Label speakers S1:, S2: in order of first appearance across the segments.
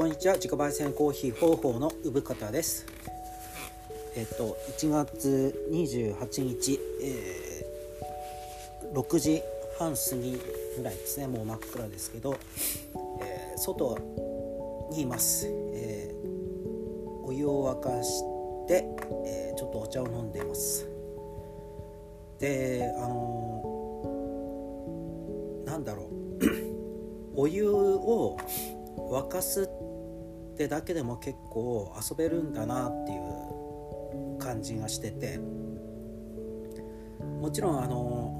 S1: こんにちは。自家焙煎コーヒー方法の産方です。えっと1月28日、えー、6時半過ぎぐらいですね。もう真っ暗ですけど、えー、外にいます、えー、お湯を沸かして、えちょっとお茶を飲んでいます。であのなんだろう。お湯を沸かすってだけでも結構遊べるんだなっていう感じがしてて。もちろんあの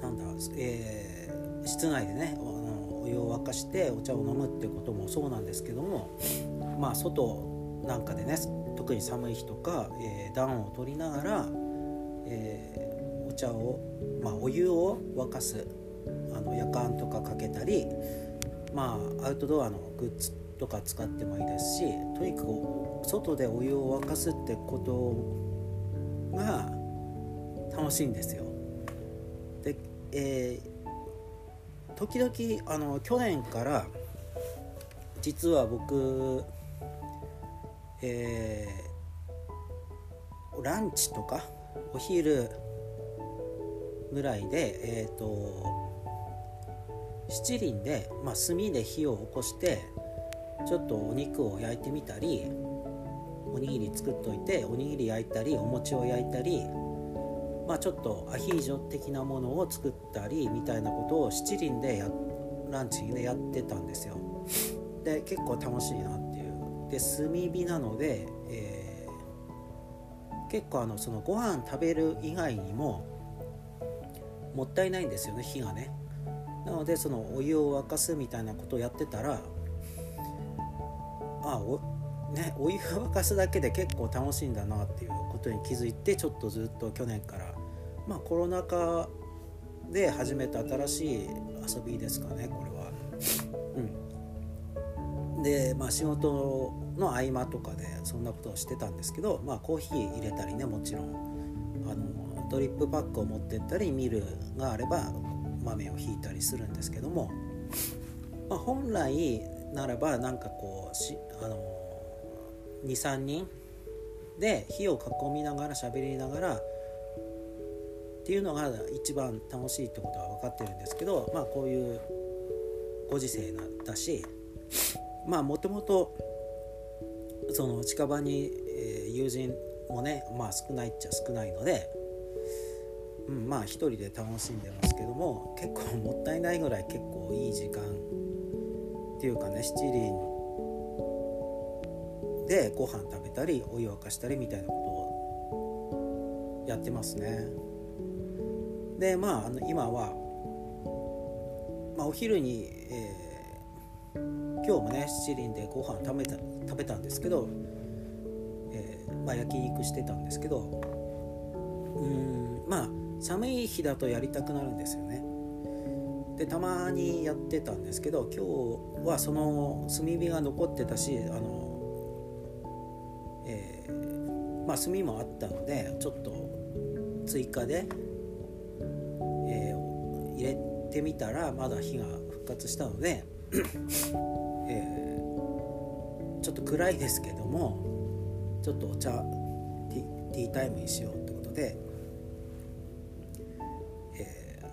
S1: なんだ、えー、室内でねお湯を沸かしてお茶を飲むってこともそうなんですけどもまあ外なんかでね特に寒い日とか、えー、暖を取りながら、えー、お茶を、まあ、お湯を沸かすあの夜間とかかけたりまあアウトドアのグッズとか使ってもいいですしとにかく外でお湯を沸かすってことが楽しいんですよ。で、えー、時々あの去年から実は僕、えー、ランチとかお昼ぐらいでえっ、ー、と七輪で、まあ、炭で火を起こしてちょっとお肉を焼いてみたりおにぎり作っといておにぎり焼いたりお餅を焼いたり、まあ、ちょっとアヒージョ的なものを作ったりみたいなことを七輪でやランチでやってたんですよ。で結構楽しいなっていう。で炭火なので、えー、結構あのそのご飯食べる以外にももったいないんですよね火がね。なのでそのお湯を沸かすみたいなことをやってたらあおねお湯を沸かすだけで結構楽しいんだなっていうことに気づいてちょっとずっと去年からまあコロナ禍で始めた新しい遊びですかねこれは。うん、でまあ仕事の合間とかでそんなことをしてたんですけどまあコーヒー入れたりねもちろんあのドリップパックを持ってったりミルがあれば豆をひいたりするんですけども、まあ、本来ならばなんかこうしあの23人で火を囲みながら喋りながらっていうのが一番楽しいってことは分かってるんですけどまあこういうご時世だしまあもともとその近場に、友人もねまあ少ないっちゃ少ないのでうん、まあ一人で楽しんでますけども結構もったいないぐらい結構いい時間っていうかね七輪でご飯食べたりお湯沸かしたりみたいなことをやってますね。でまああの今は、まあ、お昼に、えー、今日もね七輪でご飯食べた食べたんですけど、えー、まあ、焼肉してたんですけどうんまあ寒い日だとやりたくなるんですよね。でたまにやってたんですけど今日はその炭火が残ってたしあの、えー、まあ炭もあったのでちょっと追加で、えー、入れてみたらまだ火が復活したので、えー、ちょっと暗いですけどもちょっとお茶ティータイムにしようってことで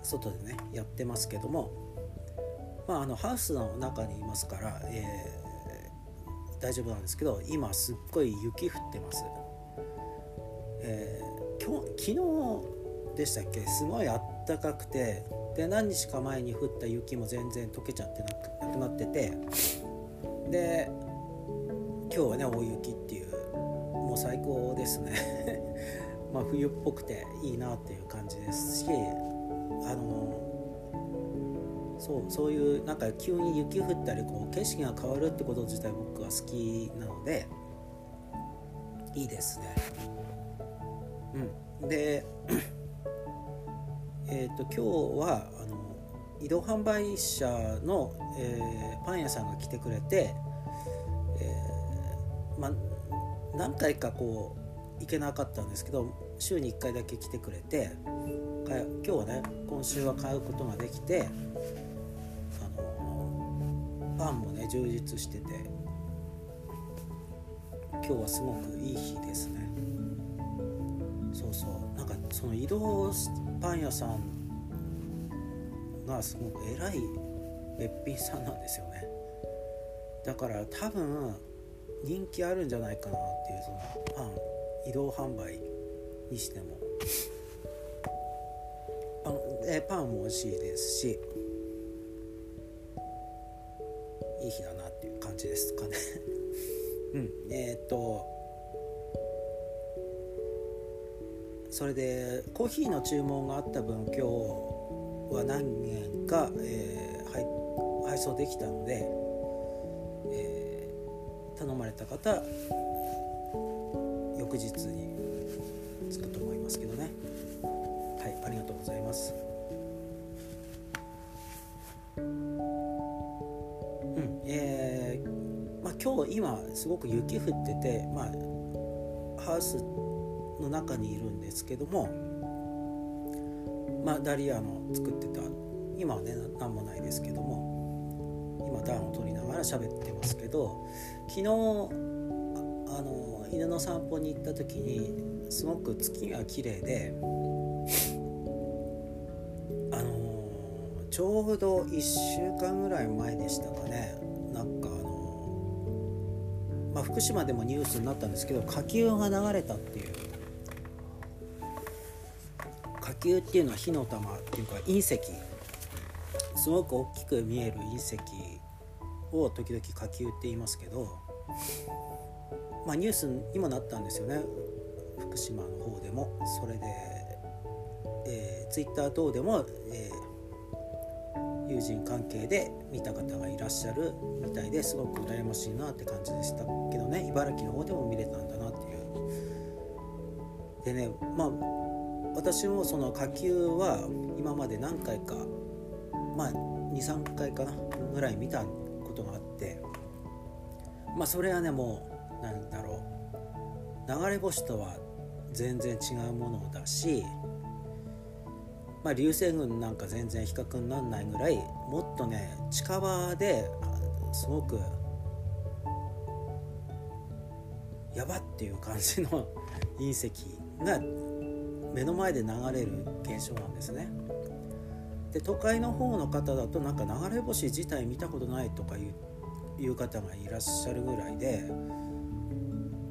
S1: 外でねやってますけども、まあ、あのハウスの中にいますから、えー、大丈夫なんですけど今すっごい雪降ってます、えー、今日昨日でしたっけ？すごいあったかくてで何日か前に降った雪も全然溶けちゃってなくなっててで今日はね大雪っていうもう最高ですね。まあ冬っぽくていいなっていう感じですしあのそうそういうなんか急に雪降ったりこう景色が変わるってこと自体僕は好きなのでいいですね。うん、で えっと今日はあの移動販売車の、えー、パン屋さんが来てくれて、えー、ま何回かこう行けなかったんですけど週に1回だけ来てくれて今日はね今週は買うことができてあのパンもね充実してて今日はすごくいい日ですね。そうそう。なんかその移動パン屋さんがすごく偉いべっぴんさんなんですよね。だから多分人気あるんじゃないかなっていうそのパン移動販売にしても。あのえパンも美味しいですしいい日だなっていう感じですかね。うんえー、っとそれでコーヒーの注文があった分今日は何件か、えー、配送できたので、えー、頼まれた方翌日に着くと思いますけどね。はいありがとうございます。今日今すごく雪降っててまあハウスの中にいるんですけどもまあダリアの作ってた今はね何もないですけども今暖を取りながら喋ってますけど昨日あの犬の散歩に行った時にすごく月が綺麗であのちょうど1週間ぐらい前でしたかね。福島でもニュースになったんですけど火球が流れたっていう。火球っていうのは火の玉っていうか隕石。すごく大きく見える隕石を時々火球って言いますけどまあニュースにもなったんですよね。福島の方でも。それで、えー、ツイッター等でも、え、友人関係で見た方がいらっしゃるみたいですごく羨ましいなって感じでしたけどね。茨城の方でも見れたんだなっていう。でねまあ私もその火球は今まで何回かまあ23回かなぐらい見たことがあってまあそれはねもうなんだろう。流れ星とは全然違うものだしまあ流星群なんか全然比較にならないぐらいもっとね近場ですごくやばっていう感じの 隕石が目の前で流れる現象なんですね。で都会の方の方だとなんか流れ星自体見たことないとかいういう方がいらっしゃるぐらいで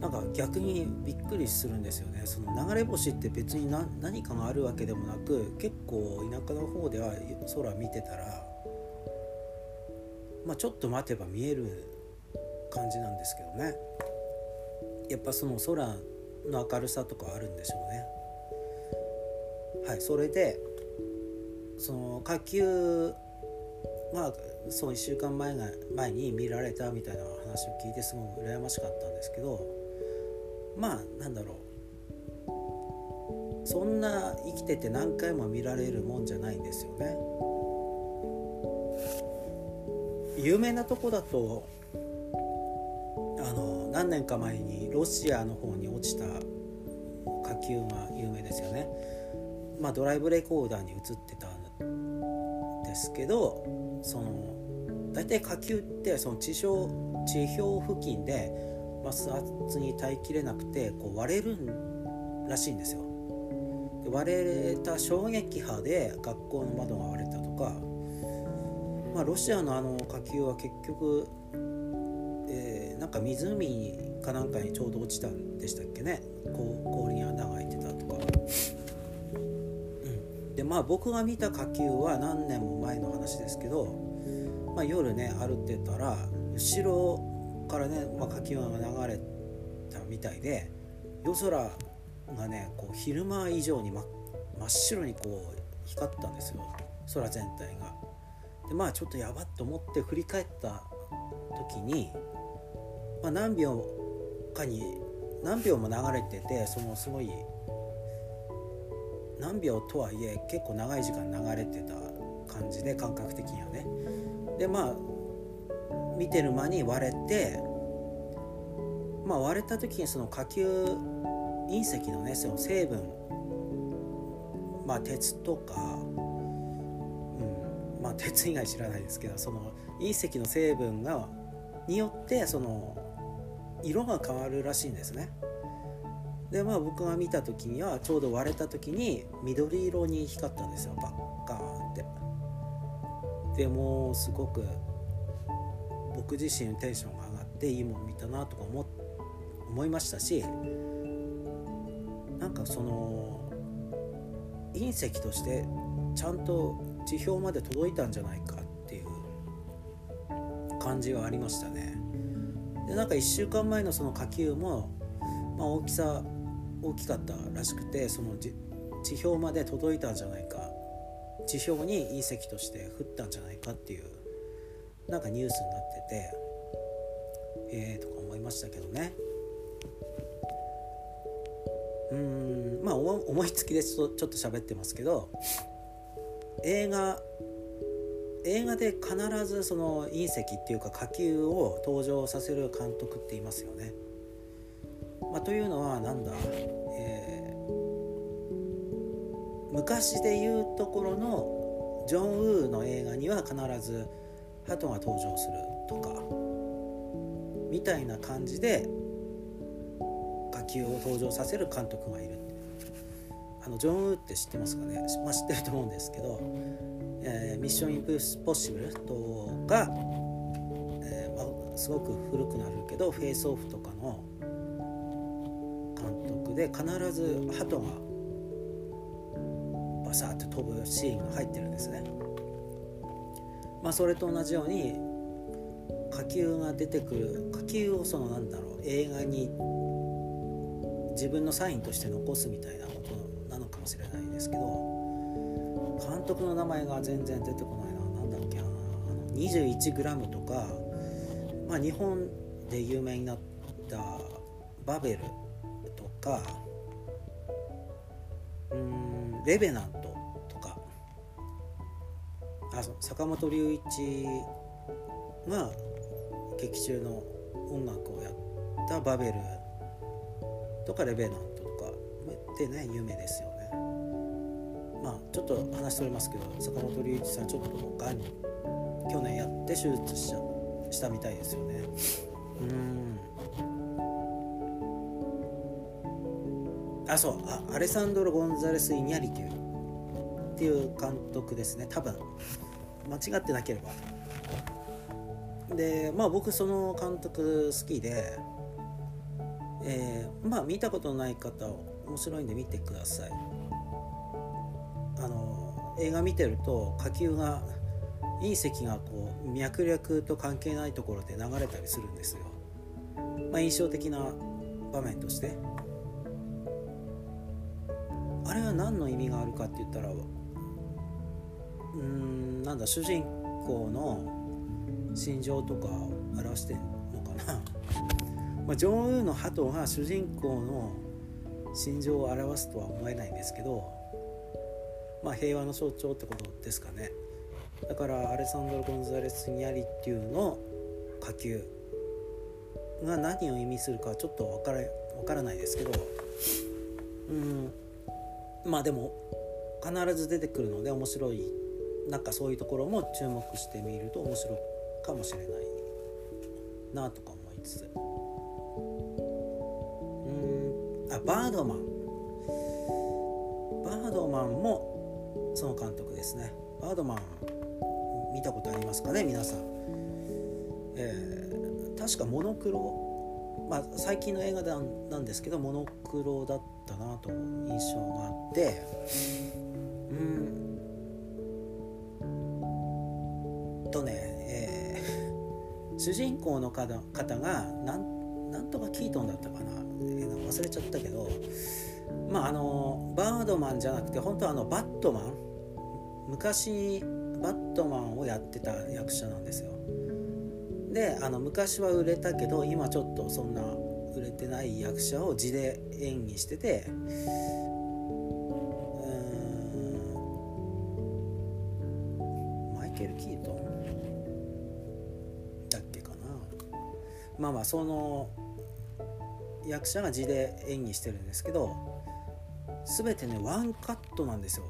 S1: なんか逆にびっくりするんですよね。その流れ星って別に何かがあるわけでもなく結構田舎の方では空見てたらまあちょっと待てば見える感じなんですけどね。やっぱその空の明るさとかあるんでしょうね。はいそれでその火球まあその1週間前が前に見られたみたいな話を聞いてすごく羨ましかったんですけどまあなんだろうそんな生きてて何回も見られるもんじゃないんですよね。有名なとこだとあの何年か前にロシアの方に落ちた火球が有名ですよね。まあ、ドライブレコーダーに映ってたんですけどその大体火球ってその地表地表付近で摩擦に耐えきれなくてこう割れるらしいんですよ。で割れた衝撃波で学校の窓が割れたとか、まあ、ロシアのあの火球は結局、えー、なんか湖かなんかにちょうど落ちたんでしたっけね氷に穴が開いてたとか。うん、でまあ僕が見た火球は何年も前の話ですけどまあ、夜ね歩ってたら後ろからね、まあ、火球が流れたみたいで夜空がねこう昼間以上に真真っ白にこう光ったんですよ空全体が。でまあちょっとやばっと思って振り返った時に、まあ、何秒かに何秒も流れててそのすごい何秒とはいえ結構長い時間流れてた感じで感覚的にはねでまあ見てる間に割れてまあ割れた時にその火球隕石のねその成分まあ鉄とか、うんまあ鉄以外知らないですけどその隕石の成分がによってその色が変わるらしいんですね。でまあ僕が見た時にはちょうど割れた時に緑色に光ったんですよバッカーンって。でもすごく僕自身テンションが上がっていいもん見たなとか思思いましたしなんかその隕石としてちゃんと地表まで届いたんじゃないかっていう感じはありましたね。でなんか1週間前のその火球も、まあ、大きさ大きかったらしくてその地表まで届いたんじゃないか地表に隕石として降ったんじゃないかっていうなんかニュースになっててえーとか思いましたけどねうんまあ思いつきでちょっと喋ってますけど映画映画で必ずその隕石っていうか火球を登場させる監督っていますよね。まあ、というのはなんだ、えー、昔で言うところのジョン・ウーの映画には必ず鳩が登場するとかみたいな感じで火球を登場させる監督がいるあのジョン・ウーって知ってますかね、まあ、知ってると思うんですけど「えー、ミッション・インポッシブル」とか、えーまあ、すごく古くなるけど「フェイス・オフ」とかの監督で必ず鳩がバサッと飛ぶシーンが入ってるんですね。まあ、それと同じように火球が出てくる火球をそのなんだろう映画に自分のサインとして残すみたいなことなのかもしれないですけど監督の名前が全然出てこないな何だっけな 21g とか、まあ、日本で有名になったバベルとかうんレベナントあそう坂本龍一が劇中の音楽をやったバベルとかレベナントとかでね有名ですよね。まあちょっと話しておりますけど坂本龍一さんちょっとがん去年やって手術しちゃしたみたいですよね。うん。あそうあアレサンドロ・ゴンザレス・イニャリテュっていう監督ですね。多分。間違ってなければ。でまあ僕その監督好きでえー、まあ見たことない方面白いんで見てください。あの映画見てると火球が隕石がこう脈略と関係ないところで流れたりするんですよ、まあ、印象的な場面として。あれは何の意味があるかって言ったらうん。なんだ主人公の心情とかを表してんのかな。まあ、ジョン・ウーの鳩が主人公の心情を表すとは思えないんですけど、まあ、平和の象徴ってことですかね。だからアレサンドロ・ゴンザレス・ニャリっていうの火球が何を意味するかちょっと分から分からないですけどうん。まあでも必ず出てくるので面白いなんかそういうところも注目してみると面白いかもしれないなとか思いつつ。うん。あバードマン。バードマンもその監督ですね。バードマン見たことありますかね皆さん、えー、確かモノクロ。まあ最近の映画なんですけどモノクロだったなと印象があって。うん。とね、えー、主人公の方がなんなんとかキートンだったかな忘れちゃったけどまああのバードマンじゃなくて本当はあのバットマン昔バットマンをやってた役者なんですよ。であの昔は売れたけど今ちょっとそんな売れてない役者を字で演技しててうんマイケル・キートン？まあまあその役者が字で演技してるんですけど全てねワンカットなんですよ。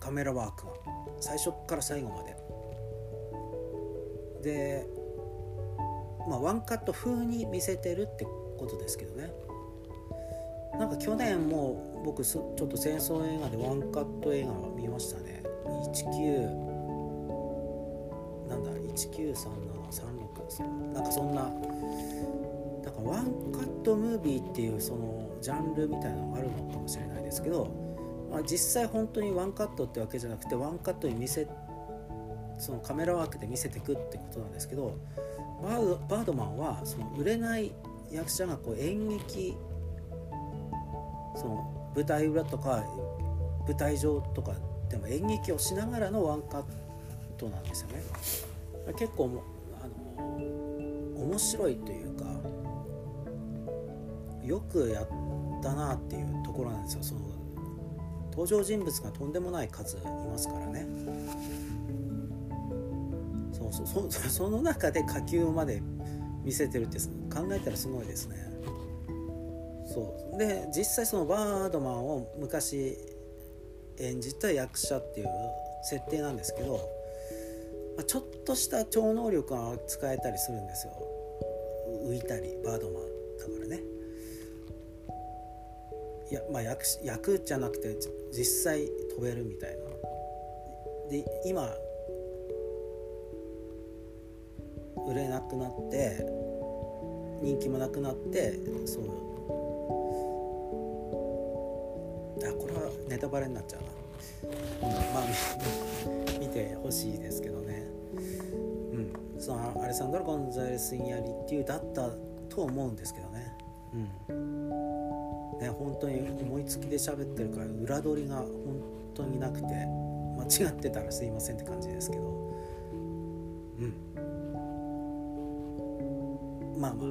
S1: カメラワークが。最初から最後まで。でまあワンカット風に見せてるってことですけどね。なんか去年も僕ちょっと戦争映画でワンカット映画を見ましたね。19なんだ193736なんかそんなだからワンカットムービーっていうそのジャンルみたいなのがあるのかもしれないですけど、まあ、実際本当にワンカットってわけじゃなくてワンカットに見せそのカメラワークで見せていくってことなんですけどバードバードマンはその売れない役者がこう演劇その舞台裏とか舞台上とかでも演劇をしながらのワンカットとなんですよね。結構あの面白いというかよくやったなっていうところなんですよ。その登場人物がとんでもない数いますからね。そうそう そその中で下級まで見せてるって考えたらすごいですね。そう。で実際そのバードマンを昔演じた役者っていう設定なんですけど、まあ、ちょっとした超能力が使えたりするんですよ。浮いたりバードマンだからね。いやまあ役役じゃなくて実際飛べるみたいな。で今売れなくなって人気もなくなってそう。あこれはネタバレになっちゃうな、うん、まあ見てほしいですけどね。そのアレサンドロ・ゴンザレス・インヤリっていうだったと思うんですけどね。うん。ね本当に思いつきで喋ってるから裏取りが本当になくて間違ってたらすいませんって感じですけど。うん。まあまあ。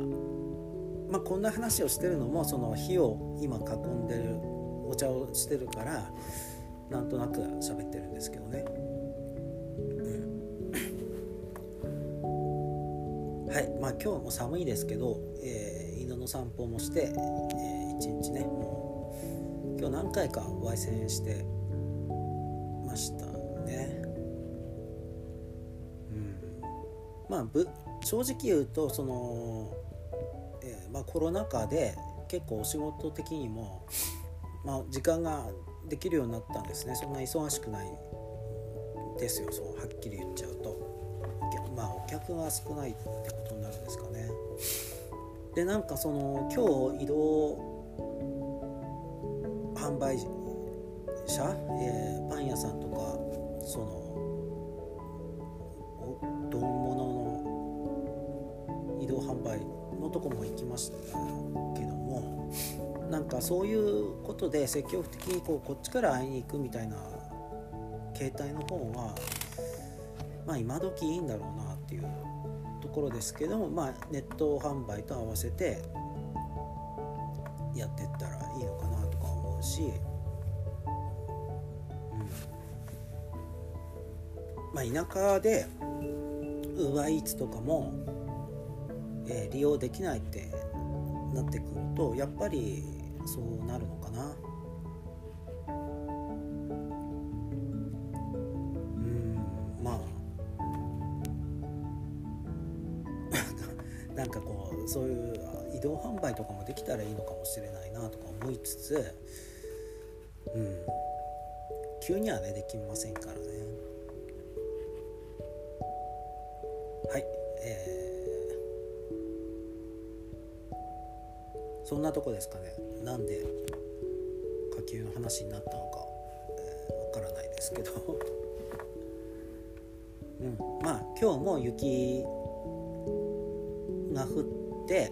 S1: まあこんな話をしてるのもその火を今囲んでるお茶をしてるからなんとなく喋ってるんですけどね、はいまあ今日も寒いですけど、えー、犬の散歩もして、えー、一日ねもう今日何回か焙煎してましたね。うん。まあぶ正直言うとその、えー、まあ、コロナ禍で結構お仕事的にも、まあ、時間ができるようになったんですね。そんな忙しくないですよそうはっきり言っちゃうまあお客が少ないってことになるんですかね。でなんかその今日移動販売者、えー、パン屋さんとかその丼物の移動販売のとこも行きましたけどもなんかそういうことで積極的にこうこっちから会いに行くみたいな携帯の方がまあ今時いいんだろうな。っていうところですけどもまあネット販売と合わせてやってったらいいのかなとか思うし、うん、まあ田舎でウーバーイーツとかも、えー、利用できないってなってくるとやっぱりそうなるのかな。そういう移動販売とかもできたらいいのかもしれないなとか思いつつうん。急にはねできませんからね。はい。えー、そんなとこですかね。なんで火球の話になったのかわ、えー、からないですけど。うん。まあ今日も雪が降って、え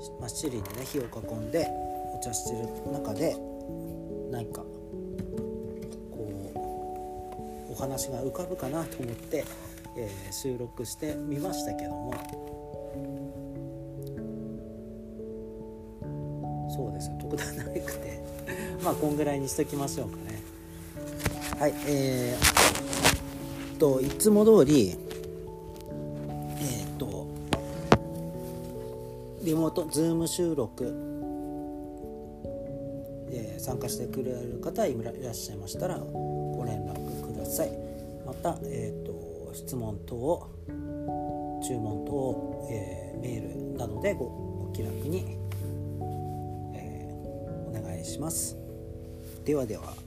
S1: ー、まっしりにね火を囲んでお茶してる中で何かこうお話が浮かぶかなと思って、えー、収録してみましたけども。そうですよ。特段なくて。まあこんぐらいにしときましょうかね。はいえー、といつも通りリモートズーム収録、え、参加してくれる方いらっしゃいましたらご連絡ください。また、えーと、質問等注文等、えー、メールなどでごご気楽に、えー、お願いします。ではでは。